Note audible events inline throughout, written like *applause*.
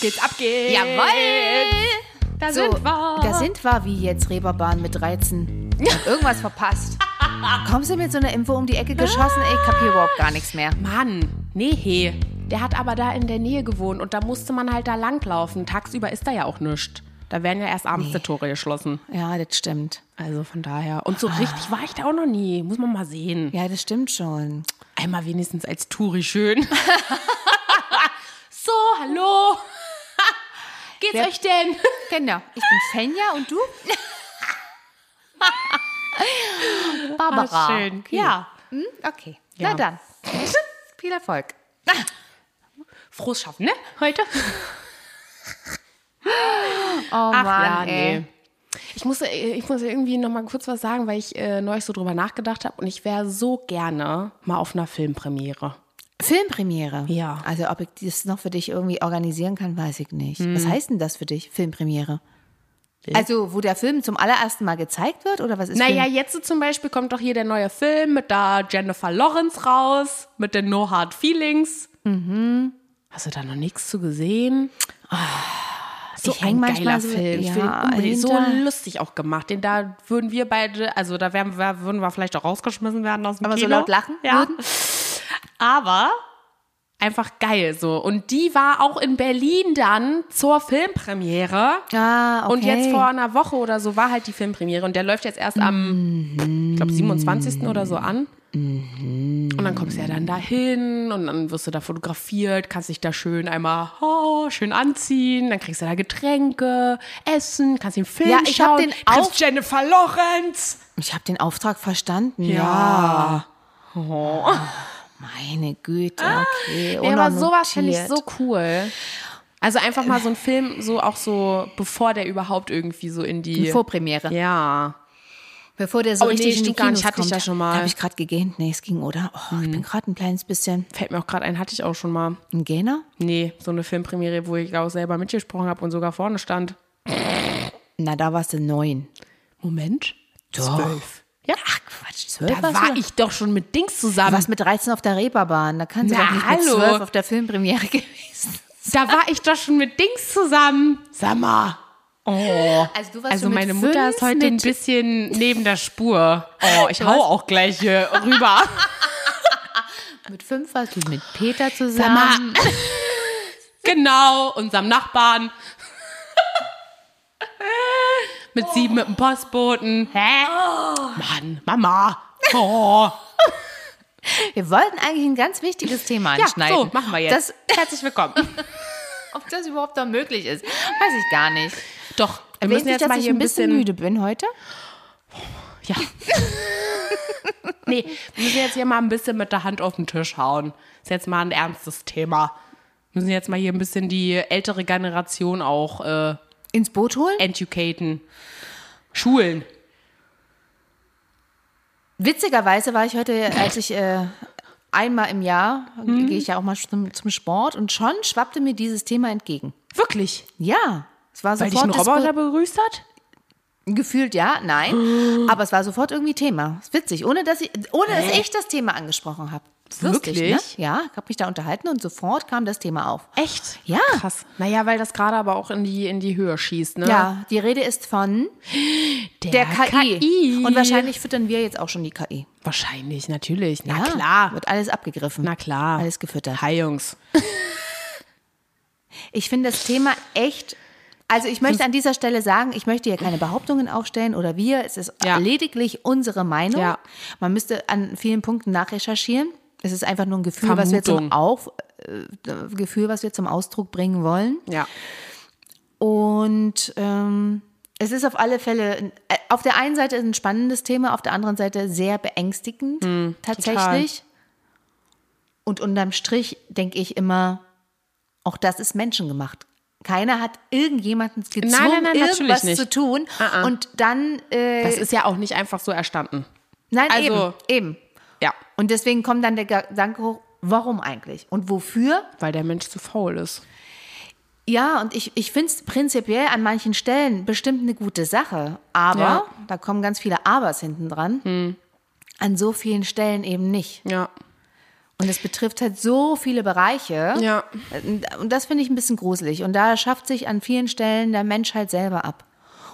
geht's, ab geht's. Jawoll! Da So, sind wir. da sind wir wie jetzt Reeperbahn mit 13. Hab *laughs* irgendwas verpasst. Kommst du mit so einer Info um die Ecke geschossen? Ich kapier überhaupt gar nichts mehr. Mann, nee, he. Der hat aber da in der Nähe gewohnt und da musste man halt da langlaufen. Tagsüber ist da ja auch nichts. Da werden ja erst abends die Tore geschlossen. Ja, das stimmt. Also von daher. Und so richtig war ich da auch noch nie. Muss man mal sehen. Ja, das stimmt schon. Einmal wenigstens als Touri schön. *laughs* so, hallo. Geht's Wer- euch denn? *laughs* Genau. Ich bin Fenja und du? *laughs* Barbara. Ah, schön. Okay. Ja. Hm? Okay. Ja. Na dann. *laughs* Viel Erfolg. Frohes Schaffen, ne? Heute? Oh Ach Mann, ja, ey. nee. Ich muss, äh, ich muss irgendwie noch mal kurz was sagen, weil ich äh, neulich so drüber nachgedacht habe und ich wäre so gerne mal auf einer Filmpremiere. Filmpremiere. Ja. Also ob ich das noch für dich irgendwie organisieren kann, weiß ich nicht. Was heißt denn das für dich, Filmpremiere? Also, wo der Film zum allerersten Mal gezeigt wird oder was ist Naja, Film? jetzt zum Beispiel kommt doch hier der neue Film mit der Jennifer Lawrence raus, mit den No Hard Feelings. Mhm. Hast du da noch nichts zu gesehen? so ich häng ein geiler so- Film. Ich ja, finde ihn unbedingt so lustig auch gemacht. Den da würden wir beide, also da wären, würden wir vielleicht auch rausgeschmissen werden aus dem Aber so Kino. laut lachen ja. würden? Aber einfach geil so. Und die war auch in Berlin dann zur Filmpremiere. Ah, okay. Und jetzt vor einer Woche oder so war halt die Filmpremiere und der läuft jetzt erst am, ich glaube, 27. oder so an. Und dann kommst du ja dann dahin und dann wirst du da fotografiert, kannst dich da schön einmal oh, schön anziehen, dann kriegst du da Getränke, Essen, kannst den Film Ja, ich hab schauen, den triffst Auf- Jennifer Lawrence. Ich habe den Auftrag verstanden. Ja. Ja. Meine Güte, okay. Ja, aber sowas finde ich so cool. Also einfach mal so ein Film, so auch so, bevor der überhaupt irgendwie so in die. Vorpremiere. Ja. Bevor der so Oh, nee, richtig in die Kinos nicht. Hatte ich kommt. ja schon mal. Mhm. Habe ich gerade gegähnt? Nee, es ging, oder? Oh, ich bin gerade ein kleines bisschen Fällt mir auch gerade ein, hatte ich auch schon mal. ein Gähner. Nee, so eine Filmpremiere, wo ich auch selber mitgesprochen habe und sogar vorne stand. Na, da warst du neun. Moment. Doch. Zwölf. Ja. Ach, Quatsch, zwölf Da warst war du? ich doch schon mit Dings Du zusammen. warst mit 13 auf der Reeperbahn. Da kannst du doch nicht mit hallo. 12 auf der Filmpremiere *laughs* gewesen. Da war ich doch schon mit Dings zusammen. Sag mal. Oh. Also du warst Also mit meine Mutter ist heute ein mit- bisschen neben der Spur. Oh, ich hau auch gleich hier rüber. *laughs* Mit fünf warst du mit Peter Sag zusammen. mal. *laughs* genau, unserem Nachbarn. Mit sieben mit dem Postboten. Hä? Mann, Mama. Oh. *laughs* Wir wollten eigentlich ein ganz wichtiges Thema Ja, anschneiden. so, machen wir jetzt. Das, *laughs* Herzlich willkommen. *laughs* ob das überhaupt noch möglich ist, weiß ich gar nicht. Doch, wir müssen jetzt dass mal ich hier ein bisschen müde bin heute? Ja. nee, wir müssen jetzt hier mal ein bisschen mit der Hand auf den Tisch hauen. Ist jetzt mal ein ernstes Thema. Wir müssen jetzt mal hier ein bisschen die ältere Generation auch äh, Ins Boot holen? educaten. Schulen. Witzigerweise war ich heute, als ich äh, einmal im Jahr, gehe ich ja auch mal zum, zum Sport und schon schwappte mir dieses Thema entgegen. Wirklich? Ja, es war Weil dich ein Roboter begrüßt hat? gefühlt ja, nein, *gasps* aber es war sofort irgendwie Thema. Ist witzig, ohne dass ich, ohne dass ich das Thema angesprochen habe. Lustig, Wirklich? ne? Ja, ich habe mich da unterhalten und sofort kam das Thema auf. Echt? Ja. Krass. Naja, weil das gerade aber auch in die, in die Höhe schießt, ne? Ja, die Rede ist von der KI. Und wahrscheinlich füttern wir jetzt auch schon die KI. Wahrscheinlich, natürlich. Na Ja, klar. Wird alles abgegriffen. Na klar. Alles gefüttert. Hi, Jungs. *laughs* Ich finde das Thema echt. Also ich möchte an dieser Stelle sagen, ich möchte hier keine Behauptungen aufstellen oder wir. Es ist Ja. lediglich unsere Meinung. Ja. Man müsste an vielen Punkten nachrecherchieren. Es ist einfach nur ein Gefühl, was wir zum. Auf, äh, Gefühl, was wir zum Ausdruck bringen wollen. Ja. Und ähm, es ist auf alle Fälle äh, auf der einen Seite ein spannendes Thema, auf der anderen Seite sehr beängstigend Hm, tatsächlich. Und unterm Strich denke ich immer, auch das ist menschengemacht. Keiner hat irgendjemanden gezwungen, nein, nein, natürlich irgendwas zu tun. Ah, ah. Und dann, äh, Das ist ja auch nicht einfach so erstanden. nein, also- eben, eben. Ja. Und deswegen kommt dann der Gedanke hoch, warum eigentlich? Und wofür? Weil der Mensch zu faul ist. Ja, und ich, ich finde es prinzipiell an manchen Stellen bestimmt eine gute Sache. Aber, Ja. da kommen ganz viele Abers hinten dran, an so vielen Stellen eben nicht. Ja. Und es betrifft halt so viele Bereiche. Ja. Und das finde ich ein bisschen gruselig. Und da schafft sich an vielen Stellen der Mensch halt selber ab.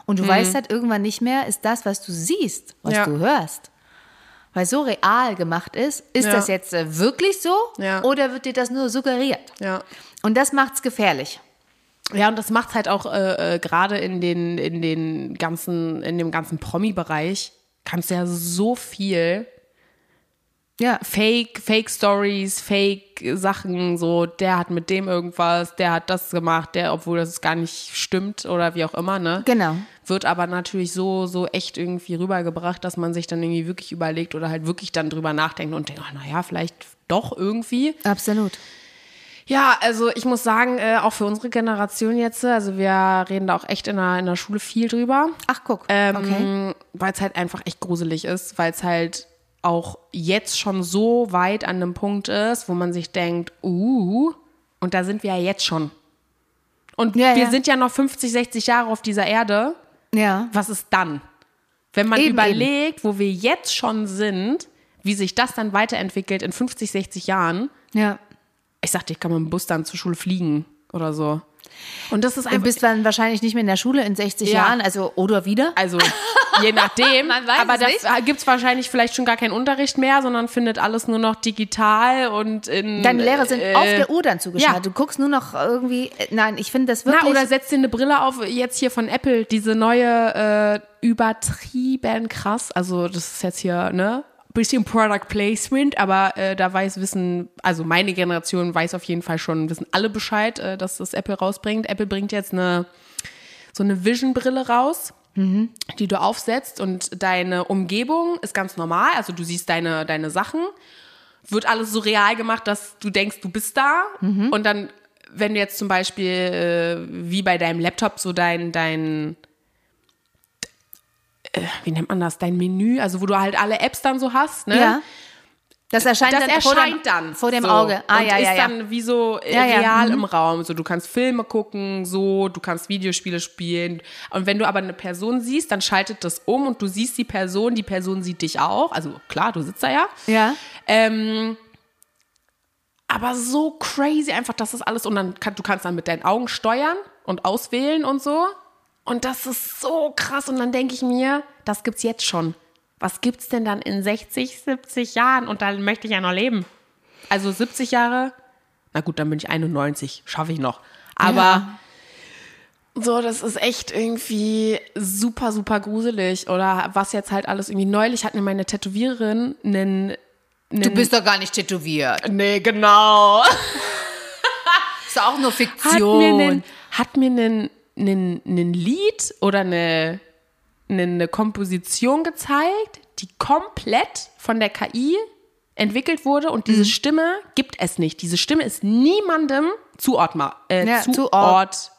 Und du weißt halt irgendwann nicht mehr, ist das, was du siehst, was Ja. du hörst. Weil so real gemacht ist, ist Ja. das jetzt äh, wirklich so Ja. oder wird dir das nur suggeriert? Ja. Und das macht's gefährlich. Ja, und das macht halt auch äh, äh, gerade in den, in den ganzen, in dem ganzen Promi-Bereich kannst du ja so viel Ja. Fake, Fake Stories, Fake Sachen, so, der hat mit dem irgendwas, der hat das gemacht, der, obwohl das gar nicht stimmt oder wie auch immer, ne? Genau. Wird aber natürlich so, so echt irgendwie rübergebracht, dass man sich dann irgendwie wirklich überlegt oder halt wirklich dann drüber nachdenkt und denkt, ach, naja, vielleicht doch irgendwie. Absolut. Ja, also ich muss sagen, äh, auch für unsere Generation jetzt, also wir reden da auch echt in der, in der Schule viel drüber. Ach, guck. Ähm, okay. Weil es halt einfach echt gruselig ist, weil es halt auch jetzt schon so weit an einem Punkt ist, wo man sich denkt, uh, und da sind wir ja jetzt schon. Und Ja, wir ja. sind ja noch 50, 60 Jahre auf dieser Erde. Ja. Was ist dann? Wenn man Eben, überlegt, wo wir jetzt schon sind, wie sich das dann weiterentwickelt in 50, 60 Jahren. Ja. Ich sagte, ich kann mit dem Bus dann zur Schule fliegen oder so. Und das ist Du einfach. bist dann wahrscheinlich nicht mehr in der Schule in 60 Ja. Jahren, also oder wieder. Also *laughs* je nachdem. *laughs* Man weiß aber da gibt es wahrscheinlich vielleicht schon gar keinen Unterricht mehr, sondern findet alles nur noch digital und in. Deine Lehrer sind äh, auf der Uhr dann zugeschaltet. ja. Du guckst nur noch irgendwie. äh, Nein, ich finde das wirklich. Na, oder setzt dir eine Brille auf, jetzt hier von Apple, diese neue äh, übertrieben krass. Also, das ist jetzt hier, ne? Bisschen Product Placement, aber äh, da weiß Wissen, also meine Generation weiß auf jeden Fall schon, wissen alle Bescheid, äh, dass das Apple rausbringt. Apple bringt jetzt eine so eine Vision-Brille raus, die du aufsetzt und deine Umgebung ist ganz normal. Also du siehst deine, deine Sachen, wird alles so real gemacht, dass du denkst, du bist da. Und dann, wenn du jetzt zum Beispiel äh, wie bei deinem Laptop so dein, dein äh, wie nennt man das, dein Menü, also wo du halt alle Apps dann so hast, ne? Ja. Das erscheint Das dann erscheint vor dem, dann vor dem so. Auge. Ah, und ja, ist ja, ja. dann wie so äh, real mhm. im Raum. So, du kannst Filme gucken, so, du kannst Videospiele spielen. Und wenn du aber eine Person siehst, dann schaltet das um und du siehst die Person, die Person sieht dich auch. Also klar, du sitzt da ja. Ja. Ähm, aber so crazy einfach, dass das alles und dann kann, du kannst dann mit deinen Augen steuern und auswählen und so. Und das ist so krass. Und dann denke ich mir, das gibt's jetzt schon. Was gibt's denn dann in 60, 70 Jahren? Und dann möchte ich ja noch leben. Also 70 Jahre, na gut, dann bin ich 91, schaffe ich noch. Aber Ja. so, das ist echt irgendwie super, super gruselig. Oder was jetzt halt alles irgendwie neulich hat mir meine Tätowiererin einen Du bist doch gar nicht tätowiert. Nee, genau. *laughs* Ist doch auch nur Hat mir Fiktion. einen, hat mir einen, einen, einen Lied oder eine, eine, Komposition gezeigt, die komplett von der KI entwickelt wurde und Mhm. diese Stimme gibt es nicht. Diese Stimme ist niemandem zuordnbar. Äh, Ja, zuort, zuort-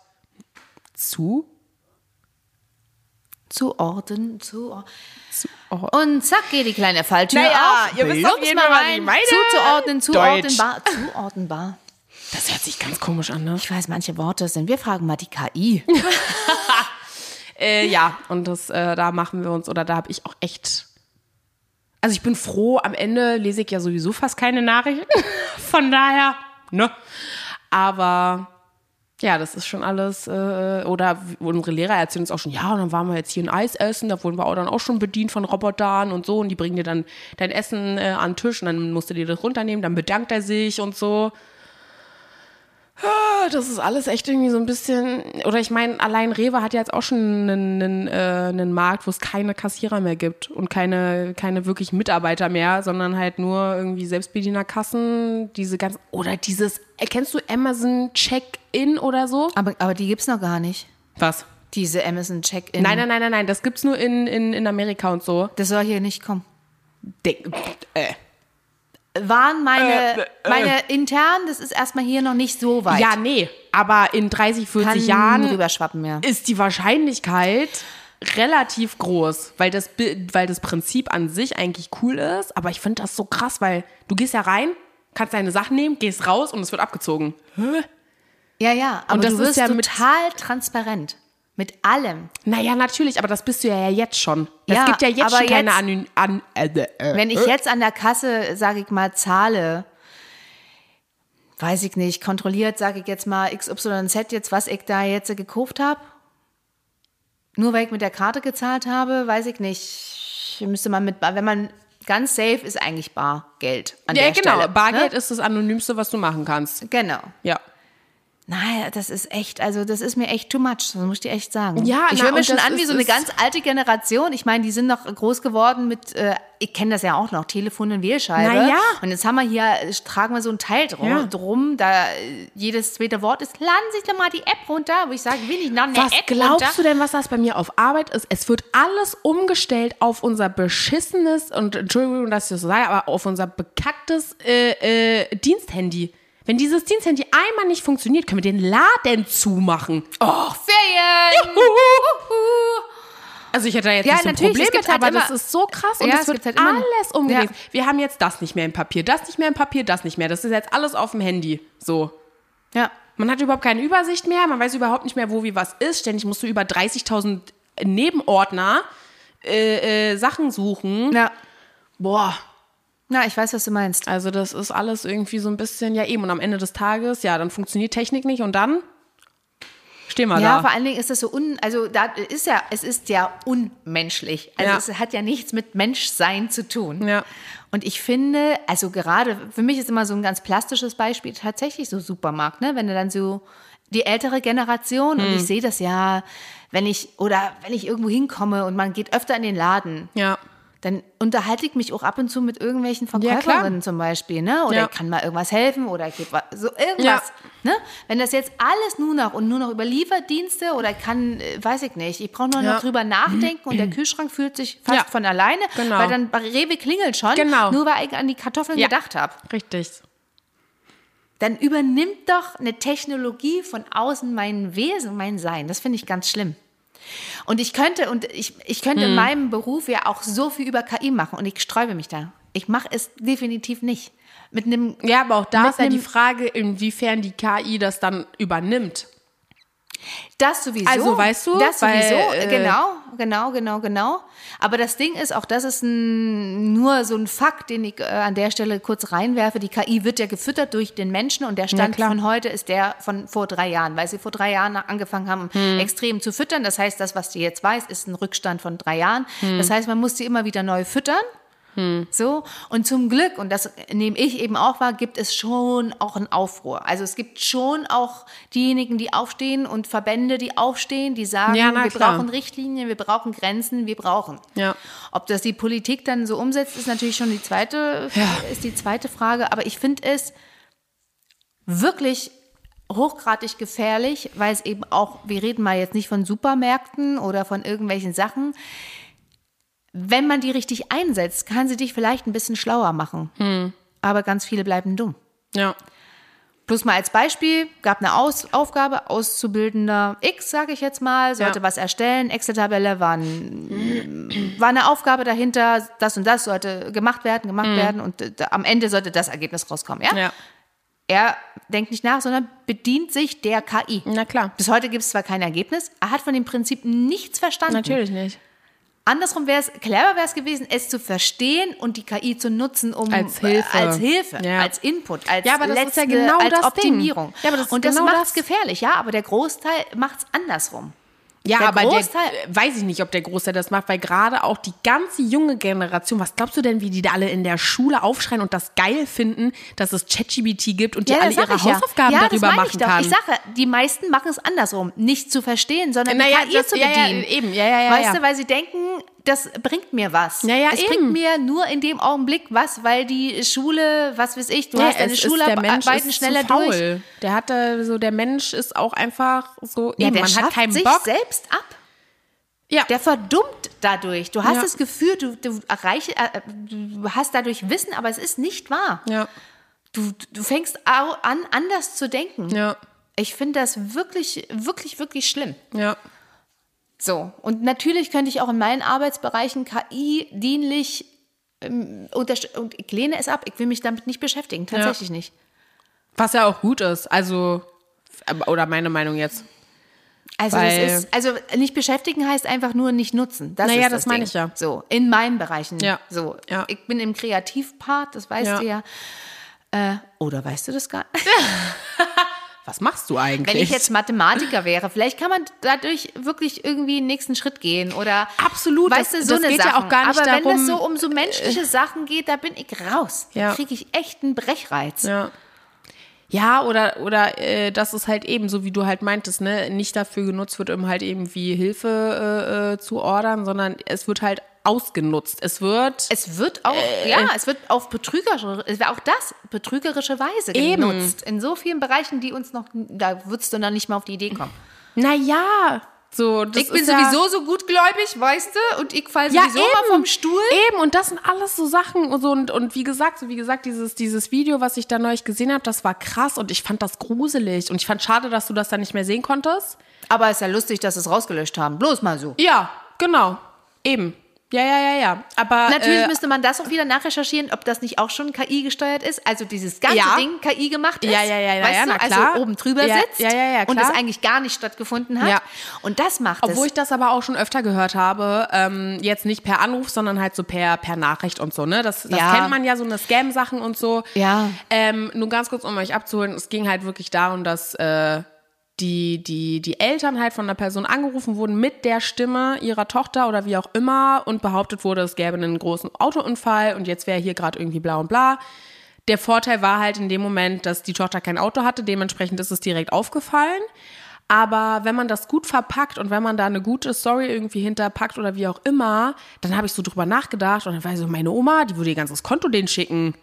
zu, Zuordnen, zuordnen. zuort. Und zack geht die kleine Falltür Naja, auf. ihr wisst auf jeden mal Fall, rein. meine. Zuzuordnen, zuordnenbar. Zuordnenbar. Das hört sich ganz komisch an, ne? Ich weiß, manche Worte sind. Wir fragen mal die KI. *laughs* Äh, ja, und das, äh, da machen wir uns, oder da habe ich auch echt. Also ich bin froh, am Ende lese ich ja sowieso fast keine Nachrichten. *laughs* Von daher, ne? Aber ja, das ist schon alles. Äh, oder unsere Lehrer erzählen uns auch schon, ja, und dann waren wir jetzt hier ein Eis essen, da wurden wir auch dann auch schon bedient von Robotern und so. Und die bringen dir dann dein Essen äh, an den Tisch und dann musst du dir das runternehmen, dann bedankt er sich und so. Das ist alles echt irgendwie so ein bisschen. Oder ich meine, allein Rewe hat ja jetzt auch schon einen, einen, äh, einen Markt, wo es keine Kassierer mehr gibt und keine, keine wirklich Mitarbeiter mehr, sondern halt nur irgendwie Selbstbedienerkassen, diese ganzen. Oder dieses. äh, Kennst du Amazon Check-In oder so? Aber, aber die gibt's noch gar nicht. Was? Diese Amazon Check-In. Nein, nein, nein, nein, nein. Das gibt's nur in, in, in Amerika und so. Das soll hier nicht kommen. Denk, äh. Waren meine, Äh, äh. meine intern, das ist erstmal hier noch nicht so weit. Ja, nee. Aber in 30, 40 Kann Jahren rüberschwappen, ja. ist die Wahrscheinlichkeit relativ groß, weil das, weil das Prinzip an sich eigentlich cool ist. Aber ich finde das so krass, weil du gehst ja rein, kannst deine Sachen nehmen, gehst raus und es wird abgezogen. Ja, ja, aber Und das du ist wirst ja mit- total transparent. Mit allem. Naja, natürlich, aber das bist du ja jetzt schon. Es Ja, gibt ja jetzt schon keine Anony an, äh, äh, Wenn ich jetzt an der Kasse, sage ich mal, zahle, weiß ich nicht, kontrolliert, sage ich jetzt mal XYZ jetzt, was ich da jetzt gekauft habe. Nur weil ich mit der Karte gezahlt habe, weiß ich nicht. Müsste man mit, wenn man ganz safe ist, eigentlich Bargeld an Ja, der genau. Stelle. Bargeld ne? ist das Anonymste, was du machen kannst. Genau. Ja. Naja, das ist echt, also das ist mir echt too much, das muss ich dir echt sagen. Ja, ich höre mir schon an wie so eine ganz alte Generation. Ich meine, die sind noch groß geworden mit, äh, ich kenne das ja auch noch, Telefon und Wählscheibe. Na ja. Und jetzt haben wir hier, äh, tragen wir so ein Teil drum, Ja. drum da äh, jedes zweite Wort ist, laden Sie doch mal die App runter, wo ich sage, will ich noch eine Was App glaubst runter? du denn, was das bei mir auf Arbeit ist? Es wird alles umgestellt auf unser beschissenes, und Entschuldigung, dass ich das so sage, aber auf unser bekacktes äh, äh, Diensthandy. Wenn dieses Diensthandy einmal nicht funktioniert, können wir den Laden zumachen. Oh, Ferien! Also ich hätte da jetzt Ja, nicht so ein Problem mit, halt aber immer- das ist so krass und Ja, es wird halt alles umgelegt. Ja. Wir haben jetzt das nicht mehr im Papier, das nicht mehr im Papier, das nicht mehr. Das ist jetzt alles auf dem Handy. So. Ja. Man hat überhaupt keine Übersicht mehr, man weiß überhaupt nicht mehr, wo wie was ist. Ständig musst du über 30.000 Nebenordner äh, äh, Sachen suchen. ja. Boah, Na, ich weiß, was du meinst. also das ist alles irgendwie so ein bisschen, ja eben. Und am Ende des Tages, ja, dann funktioniert Technik nicht und dann stehen wir Ja, da. vor allen Dingen ist das so un, also da ist ja, es ist ja unmenschlich. Also Ja. es hat ja nichts mit Menschsein zu tun. Ja. Und ich finde, also gerade für mich ist immer so ein ganz plastisches Beispiel tatsächlich so Supermarkt, ne? Wenn du dann so die ältere Generation und ich Hm. sehe das ja, wenn ich oder wenn ich irgendwo hinkomme und man geht öfter in den Laden, Ja. Dann unterhalte ich mich auch ab und zu mit irgendwelchen Ja. Verkäuferinnen zum Beispiel, ne? Oder Ja. ich kann mal irgendwas helfen oder ich gebe so irgendwas, Ja. ne? Wenn das jetzt alles nur noch und nur noch über Lieferdienste oder kann, äh, weiß ich nicht, ich brauche nur Ja. noch drüber nachdenken und der Kühlschrank fühlt sich fast Ja. von alleine, Genau. weil dann bei Rewe klingelt schon, Genau. nur weil ich an die Kartoffeln Ja. gedacht habe. Richtig. Dann übernimmt doch eine Technologie von außen mein Wesen, mein Sein. Das finde ich ganz schlimm. Und ich könnte, und ich, ich könnte Hm. in meinem Beruf ja auch so viel über KI machen und ich sträube mich da. Ich mache es definitiv nicht. Mit einem, Ja, aber auch da ist ja die Frage, inwiefern die KI das dann übernimmt. Das sowieso. Also, weißt du, Das weil, sowieso, äh, genau, genau, genau, genau. Aber das Ding ist, auch das ist ein, nur so ein Fakt, den ich äh, an der Stelle kurz reinwerfe. Die KI wird ja gefüttert durch den Menschen und der Stand von heute ist der von vor drei Jahren, weil sie vor drei Jahren angefangen haben, Hm. extrem zu füttern. Das heißt, das, was sie jetzt weiß, ist ein Rückstand von drei Jahren. Hm. Das heißt, man muss sie immer wieder neu füttern. So, und zum Glück, und das nehme ich eben auch wahr, gibt es schon auch einen Aufruhr. Also es gibt schon auch diejenigen, die aufstehen und Verbände, die aufstehen, die sagen, Ja, na wir klar. brauchen Richtlinien, wir brauchen Grenzen, wir brauchen. Ja. Ob das die Politik dann so umsetzt, ist natürlich schon die zweite, ist die zweite Frage. Aber ich finde es wirklich hochgradig gefährlich, weil es eben auch, wir reden mal jetzt nicht von Supermärkten oder von irgendwelchen Sachen. Wenn man die richtig einsetzt, kann sie dich vielleicht ein bisschen schlauer machen. Hm. Aber ganz viele bleiben dumm. Ja. Plus mal als Beispiel, gab eine Aus Aufgabe, Auszubildender X, sage ich jetzt mal, sollte Ja. was erstellen, Excel-Tabelle war, ein, war eine Aufgabe dahinter, das und das sollte gemacht werden, gemacht werden und äh, am Ende sollte das Ergebnis rauskommen. Ja? Mhm. Ja. Er denkt nicht nach, sondern bedient sich der KI. Na klar. Bis heute gibt es zwar kein Ergebnis, er hat von dem Prinzip nichts verstanden. Natürlich nicht. Andersrum wäre es, clever wäre es gewesen, es zu verstehen und die KI zu nutzen, um Als Hilfe. äh, als, Hilfe, Ja. als Input, als Ja, aber das ist ja letzte, genau als das Ding. Optimierung. Ja, aber das ist und das genau macht es das. gefährlich, ja, aber der Großteil macht es andersrum. Ja, Der aber Großteil- der, weiß ich nicht, ob der Großteil das macht, weil gerade auch die ganze junge Generation, was glaubst du denn, wie die da alle in der Schule aufschreien und das geil finden, dass es ChatGPT gibt und die alle das sag ihre ich ja. Hausaufgaben ja, darüber machen ich doch. kann? Ich sage, die meisten machen es andersrum, nicht zu verstehen, sondern Naja, die KI das- zu ja, ja, bedienen. eben. Ja, ja, ja, weißt ja. du, weil sie denken, das bringt mir was. Ja, ja, es eben. bringt mir nur in dem Augenblick was, weil die Schule, was weiß ich, du Ja, hast deine es ist- der Mensch Schularbeiten ist schneller zu faul. durch. Der hat da so, der Mensch ist auch einfach so, Ja, eben, der man schafft hat keinen sich Bock. selbst ab. Ja. Der verdummt dadurch. Du hast Ja. das Gefühl, du, du, erreich, äh, du hast dadurch Wissen, aber es ist nicht wahr. Ja, Du, du fängst an, anders zu denken. ja, Ich finde das wirklich, wirklich, wirklich schlimm. ja. So, und natürlich könnte ich auch in meinen Arbeitsbereichen KI dienlich ähm, und ich lehne es ab. Ich will mich damit nicht beschäftigen, tatsächlich nicht. Was ja auch gut ist, also, oder meine Meinung jetzt. Also, ist, also nicht beschäftigen heißt einfach nur nicht nutzen. Das Naja, ist das das meine ich ja. So, in meinen Bereichen. Ja. So, Ja. ich bin im Kreativpart, das weißt Ja. du ja. Äh, oder weißt du das gar nicht? *laughs* *laughs* Was machst du eigentlich? Wenn ich jetzt Mathematiker wäre, vielleicht kann man dadurch wirklich irgendwie einen nächsten Schritt gehen oder Absolut, weißt das- du, so das eine geht ja Sachen. auch gar nicht Aber wenn darum, es so um so menschliche Sachen geht, da bin ich raus. Ja. Da kriege ich echt einen Brechreiz. Ja. Ja, oder, oder äh, dass es halt eben, so wie du halt meintest, ne, nicht dafür genutzt wird, um halt eben wie Hilfe äh, äh, zu ordern, sondern es wird halt ausgenutzt. Es wird Es wird auch, Äh, ja, es wird auf betrügerische, es auch das betrügerische Weise Eben. genutzt. In so vielen Bereichen, die uns noch, da würdest du dann nicht mal auf die Idee kommen. naja, so. Ich bin ist ja, sowieso so gutgläubig, weißt du, und ich falle ja, sowieso eben, mal vom Stuhl. Eben, und das sind alles so Sachen und so und, und wie gesagt, so wie gesagt, dieses, dieses Video, was ich da neulich gesehen habe, das war krass und ich fand das gruselig und ich fand schade, dass du das dann nicht mehr sehen konntest. Aber ist ja lustig, dass sie es rausgelöscht haben. Bloß mal so. Ja, genau. Eben. Ja, ja, ja, ja. Aber Natürlich äh, müsste man das auch wieder nachrecherchieren, ob das nicht auch schon KI gesteuert ist. Also dieses ganze Ja. Ding KI gemacht ist. Ja, ja, ja, ja, weißt ja, du, na klar. also oben drüber Ja, sitzt ja, ja, ja, und klar. das eigentlich gar nicht stattgefunden hat. Ja. Und das macht Obwohl es. ich das aber auch schon öfter gehört habe, ähm, jetzt nicht per Anruf, sondern halt so per, per Nachricht und so, ne? Das, das Ja. kennt man ja, so eine Scam-Sachen und so. Ja. Ähm, nur ganz kurz, um euch abzuholen, es ging halt wirklich darum, dass äh, die, die, die Eltern halt von einer Person angerufen wurden mit der Stimme ihrer Tochter oder wie auch immer und behauptet wurde, es gäbe einen großen Autounfall und jetzt wäre hier gerade irgendwie bla und bla. Der Vorteil war halt in dem Moment, dass die Tochter kein Auto hatte, dementsprechend ist es direkt aufgefallen. Aber wenn man das gut verpackt und wenn man da eine gute Story irgendwie hinterpackt oder wie auch immer, dann habe ich so drüber nachgedacht und dann war ich so, meine Oma, die würde ihr ganzes Konto denen schicken.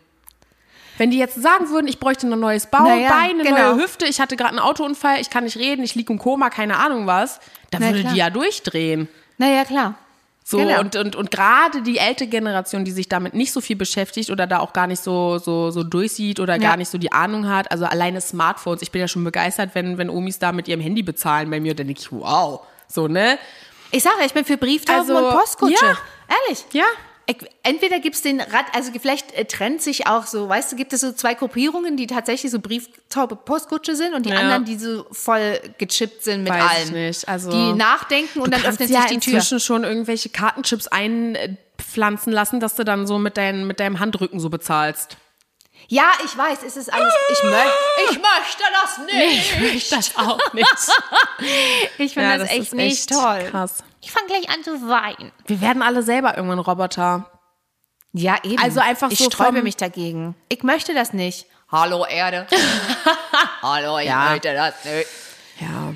Wenn die jetzt sagen würden, ich bräuchte ein neues Baubein, Naja, eine genau. neue Hüfte, ich hatte gerade einen Autounfall, ich kann nicht reden, ich liege im Koma, keine Ahnung was, dann Na würde klar. die ja durchdrehen. naja, klar. So, Genau. und, und, und gerade die ältere Generation, die sich damit nicht so viel beschäftigt oder da auch gar nicht so, so, so durchsieht oder Ja. gar nicht so die Ahnung hat, also alleine Smartphones, ich bin ja schon begeistert, wenn, wenn Omis da mit ihrem Handy bezahlen bei mir, dann denke ich, wow, so, ne? Ich sage, ich bin für Brieftauben Also, und Postkutsche. ja. Ehrlich. Ja. Entweder gibt es den Rad, also vielleicht äh, trennt sich auch so, weißt du, gibt es so zwei Gruppierungen, die tatsächlich so Brieftaube Postkutsche sind und die Ja. anderen, die so voll gechippt sind mit Weiß allem. ich nicht, also- die nachdenken und dann öffnet ja sich die Tür. inzwischen schon irgendwelche Kartenchips einpflanzen lassen, dass du dann so mit, dein, mit deinem Handrücken so bezahlst. Ja, ich weiß, es ist alles. Ich, mö ich möchte das nicht. Ich möchte das auch nicht. *laughs* Ich finde Ja, das, das echt nicht echt toll. krass. Ich fange gleich an zu weinen. Wir werden alle selber irgendwann Roboter. Ja, eben. Also einfach ich so sträube vom- mich dagegen. Ich möchte das nicht. Hallo Erde. *laughs* Hallo, ich Ja. möchte das nicht. Ja.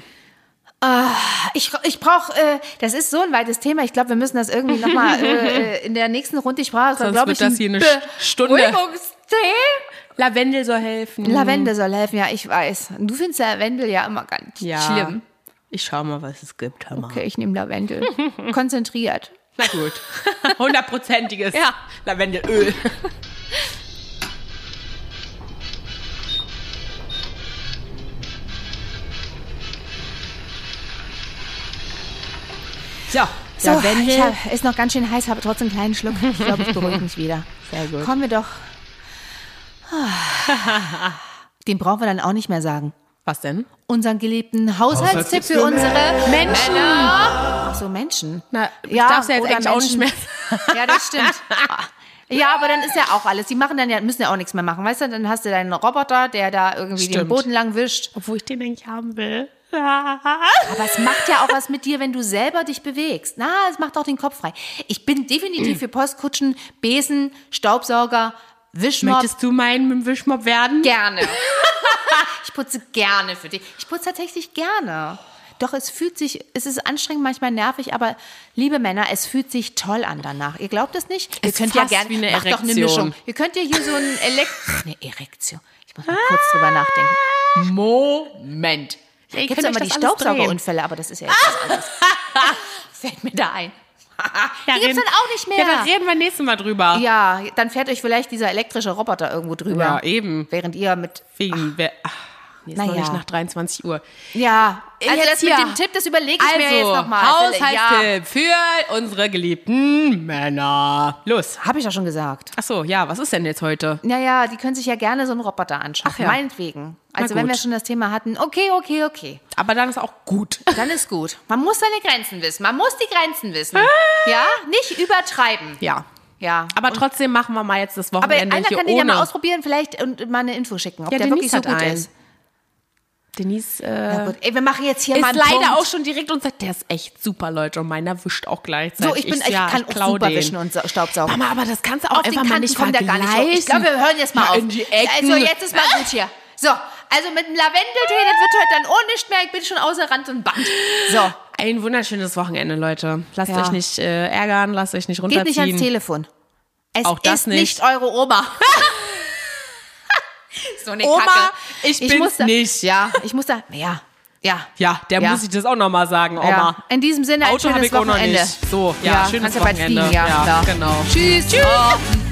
Ich, ich brauche, äh, das ist so ein weites Thema. Ich glaube, wir müssen das irgendwie nochmal äh, *laughs* äh, in der nächsten Runde. Ich brauche, Sonst glaube wird ich, das hier eine Stunde. Lavendel soll helfen. Lavendel soll helfen, ja, ich weiß. Du findest Lavendel ja immer ganz Ja. schlimm. Ich schau mal, was es gibt. Mal. Okay, ich nehme Lavendel. *laughs* Konzentriert. Na gut. *laughs* Hundertprozentiges Ja. Lavendelöl. *laughs* So, So, Lavendel. ich hab, ist noch ganz schön heiß, habe trotzdem einen kleinen Schluck. Ich glaube, ich beruhige mich wieder. Sehr gut. Kommen wir doch. Den brauchen wir dann auch nicht mehr sagen. Was denn? Unseren geliebten Haushaltstipp für unsere Menschen. Männer. Ach so, Menschen. Na, ich Ja, darf's ja jetzt oder eigentlich auch nicht mehr. Ja, das stimmt. Ja, aber dann ist ja auch alles. Die machen dann ja, müssen ja auch nichts mehr machen. Weißt du, dann hast du deinen Roboter, der da irgendwie den Stimmt. Boden lang wischt. Obwohl ich den eigentlich haben will. Aber es macht ja auch was mit dir, wenn du selber dich bewegst. Na, es macht auch den Kopf frei. Ich bin definitiv für Postkutschen, Besen, Staubsauger, Wischmopp. Möchtest du mein mit dem Wischmopp werden? Gerne. Ich putze gerne für dich. Ich putze tatsächlich gerne. Doch es fühlt sich, es ist anstrengend, manchmal nervig, aber liebe Männer, es fühlt sich toll an danach. Ihr glaubt es nicht? Ihr Ist könnt ja gerne, wie eine macht doch eine Erektion. Mischung. Ihr könnt ja hier so ein Elekt... *laughs* Eine Erektion. Ich muss mal kurz drüber nachdenken. Moment. Ja, Gibt es könnt immer die. Staubsaugerunfälle, aber das ist ja jetzt was anderes. *laughs* Fällt mir da ein. *laughs* Ja, die gibt's reden- dann auch nicht mehr. Ja, dann reden wir nächstes Mal drüber. Ja, dann fährt euch vielleicht dieser elektrische Roboter irgendwo drüber. Ja, eben. Während ihr mit Wegen, ach, nee, ist noch Naja. nicht nach 23 Uhr. Ja, also Jetzt das mit hier. dem Tipp, das überlege ich mir jetzt Also, nochmal. Haushaltstipp für unsere geliebten Männer. Los. Habe ich ja schon gesagt. Ach so, ja, was ist denn jetzt heute? Naja, die können sich ja gerne so einen Roboter anschaffen. Ach ja. Meinetwegen. Also wenn wir schon das Thema hatten, okay, okay, okay. Aber dann ist auch gut. *laughs* Dann ist gut. Man muss seine Grenzen wissen. Man muss die Grenzen wissen. Ja, nicht übertreiben. Ja. Ja. Aber Und- trotzdem machen wir mal jetzt das aber Wochenende einer hier kann den ohne. ja mal ausprobieren, vielleicht und mal eine Info schicken, ob Ja, der wirklich so hat gut einen. ist. Denise äh. Ey, wir machen jetzt hier ist mal leider Punkt. auch schon direkt und sagt, der ist echt super, Leute. Und meiner wischt auch gleichzeitig. So, ich bin, ich, ja, kann ich auch super den. wischen und sa- Staubsaugen. Mama, aber das kannst du auch auf einfach mal nicht gar nicht. Ich glaube, wir hören jetzt mal Ja, auf. Also jetzt ist mal gut hier. So, also mit dem Lavendeltee, das wird heute dann auch nicht mehr. Ich bin schon außer Rand und Band. So, Ein wunderschönes Wochenende, Leute. Lasst Ja. euch nicht äh, ärgern, lasst euch nicht geht runterziehen. nicht ans Telefon. Es Auch das ist nicht. nicht eure Oma. *laughs* *laughs* so eine Oma, Kacke. ich bin's muss da, nicht. Ja, ich muss da, ja, ja. Ja, der Ja. muss ich das auch nochmal sagen, Oma. Ja. In diesem Sinne ein Auto habe schönes ich auch noch Wochenende. nicht. So, ja, schönes kannst ja bald Wochenende. fliegen, ja, Ja, genau. Tschüss. Tschüss.